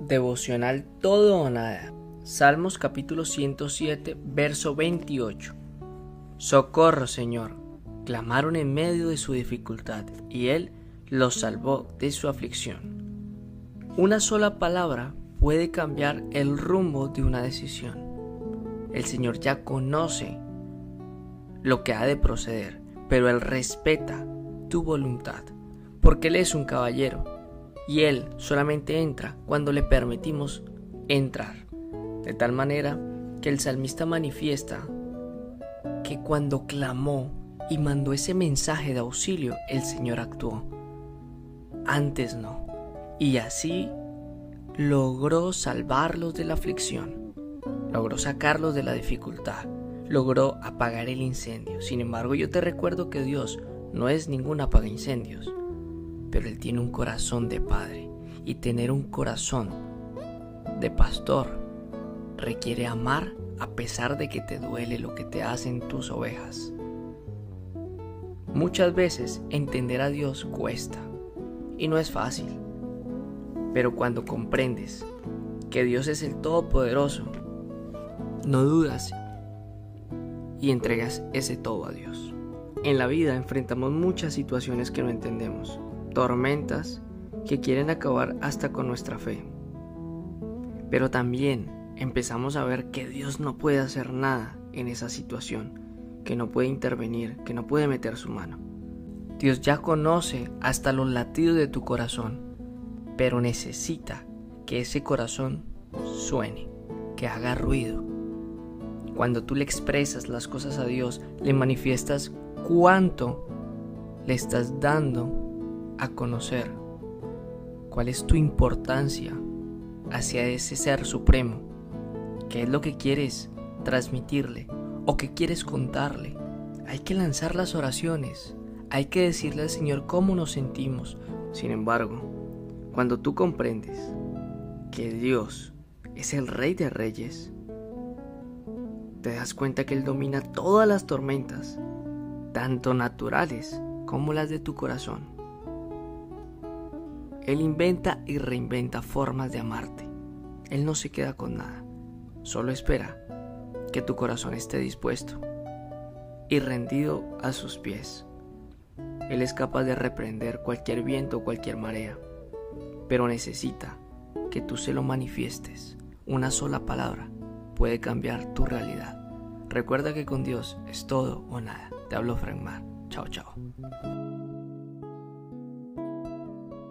Devocional Todo o Nada. Salmos capítulo 107, verso 28. Socorro, Señor. Clamaron en medio de su dificultad y Él los salvó de su aflicción. Una sola palabra puede cambiar el rumbo de una decisión. El Señor ya conoce lo que ha de proceder, pero Él respeta tu voluntad, porque Él es un caballero y Él solamente entra cuando le permitimos entrar. De tal manera que el salmista manifiesta que cuando clamó y mandó ese mensaje de auxilio, el Señor actuó. Antes no. Y así logró salvarlos de la aflicción, logró sacarlos de la dificultad, logró apagar el incendio. Sin embargo, yo te recuerdo que Dios no es ningún apaga incendios pero él tiene un corazón de padre y tener un corazón de pastor requiere amar a pesar de que te duele lo que te hacen tus ovejas. Muchas veces entender a Dios cuesta y no es fácil, pero cuando comprendes que Dios es el Todopoderoso, no dudas y entregas ese todo a Dios. En la vida enfrentamos muchas situaciones que no entendemos tormentas que quieren acabar hasta con nuestra fe. Pero también empezamos a ver que Dios no puede hacer nada en esa situación, que no puede intervenir, que no puede meter su mano. Dios ya conoce hasta los latidos de tu corazón, pero necesita que ese corazón suene, que haga ruido. Cuando tú le expresas las cosas a Dios, le manifiestas cuánto le estás dando a conocer cuál es tu importancia hacia ese ser supremo, qué es lo que quieres transmitirle o qué quieres contarle. Hay que lanzar las oraciones, hay que decirle al Señor cómo nos sentimos. Sin embargo, cuando tú comprendes que Dios es el Rey de Reyes, te das cuenta que Él domina todas las tormentas, tanto naturales como las de tu corazón. Él inventa y reinventa formas de amarte. Él no se queda con nada. Solo espera que tu corazón esté dispuesto y rendido a sus pies. Él es capaz de reprender cualquier viento o cualquier marea, pero necesita que tú se lo manifiestes. Una sola palabra puede cambiar tu realidad. Recuerda que con Dios es todo o nada. Te hablo Frank Mar. Chao, chao.